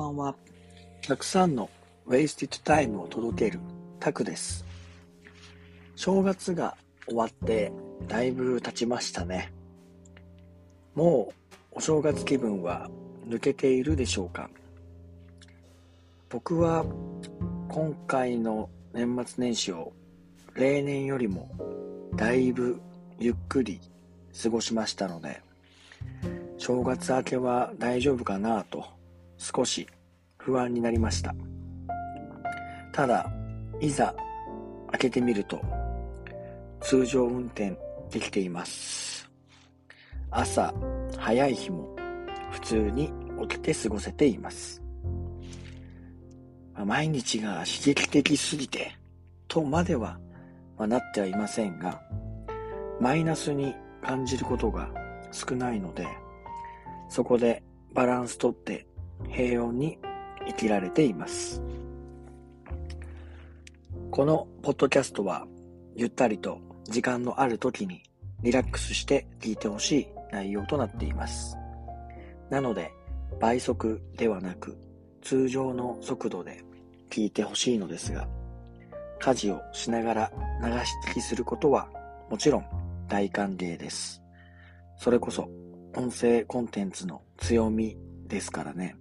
ばんは。たくさんのウェイスティッドタイムを届けるタクです。正月が終わってだいぶ経ちましたね。もうお正月気分は抜けているでしょうか？僕は今回の年末年始を例年よりもだいぶゆっくり過ごしましたので正月明けは大丈夫かなと少し不安になりました。ただいざ開けてみると通常運転できています。朝早い日も普通に起きて過ごせています。毎日が刺激的すぎてとまでは、まなってはいませんがマイナスに感じることが少ないのでそこでバランスとって平穏に生きられています。このポッドキャストはゆったりと時間のある時にリラックスして聞いてほしい内容となっています。なので倍速ではなく通常の速度で聞いてほしいのですが家事をしながら流し聞きすることはもちろん大歓迎です。それこそ音声コンテンツの強みですからね。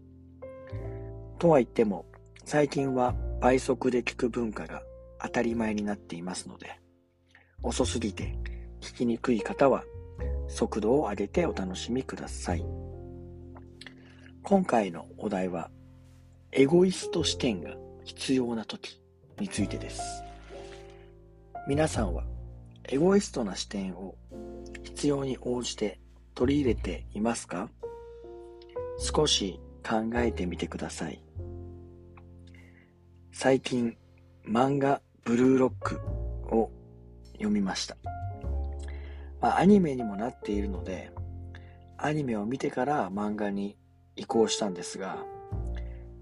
とは言っても、最近は倍速で聞く文化が当たり前になっていますので、遅すぎて聞きにくい方は速度を上げてお楽しみください。今回のお題は、エゴイスト視点が必要な時についてです。皆さんはエゴイストな視点を必要に応じて取り入れていますか？少し考えてみてください。最近、漫画ブルーロックを読みました。まあ、アニメにもなっているので、アニメを見てから漫画に移行したんですが、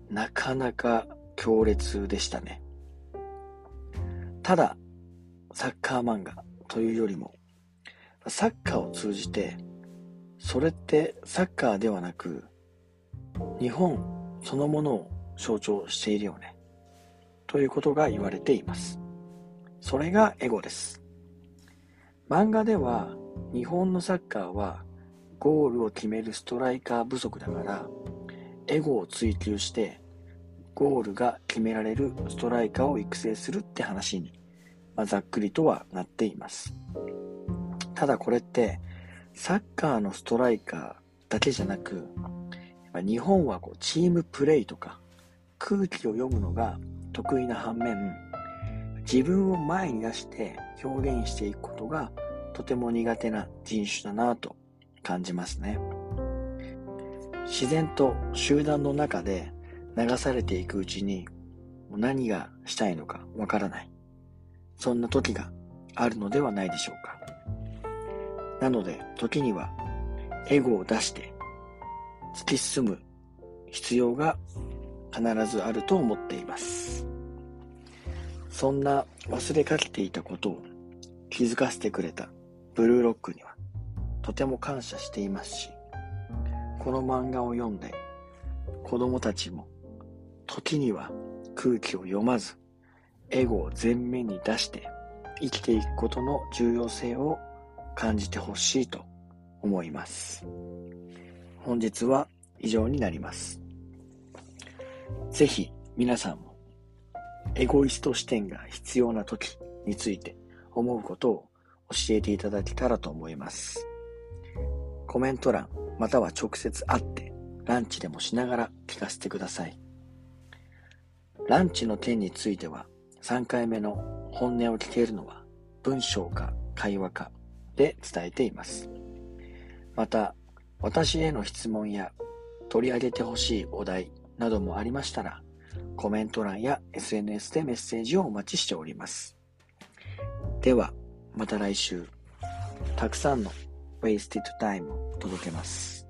なかなか強烈でしたね。ただ、サッカー漫画というよりも、サッカーを通じてそれってサッカーではなく、日本そのものを象徴しているよね。ということが言われています。それがエゴです。漫画では日本のサッカーはゴールを決めるストライカー不足だからエゴを追求してゴールが決められるストライカーを育成するって話に、まあ、ざっくりとはなっています。ただこれってサッカーのストライカーだけじゃなく、日本はこうチームプレイとか空気を読むのが得意な反面、自分を前に出して表現していくことがとても苦手な人種だなと感じますね。自然と集団の中で流されていくうちに何がしたいのかわからない。そんな時があるのではないでしょうか。なので、時には、エゴを出して、突き進む必要が必ずあると思っています。そんな忘れかけていたことを気づかせてくれたブルーロックにはとても感謝していますし、この漫画を読んで子供たちも時には空気を読まずエゴを前面に出して生きていくことの重要性を感じてほしいと思います。本日は以上になります。ぜひ皆さんもエゴイスト視点が必要な時について思うことを教えていただけたらと思います。コメント欄または直接会ってランチでもしながら聞かせてください。ランチの点については3回目の本音を聞けるのは文章か会話かで伝えています。また、私への質問や取り上げてほしいお題などもありましたら、コメント欄や SNS でメッセージをお待ちしております。では、また来週、たくさんの Wasted Time を届けます。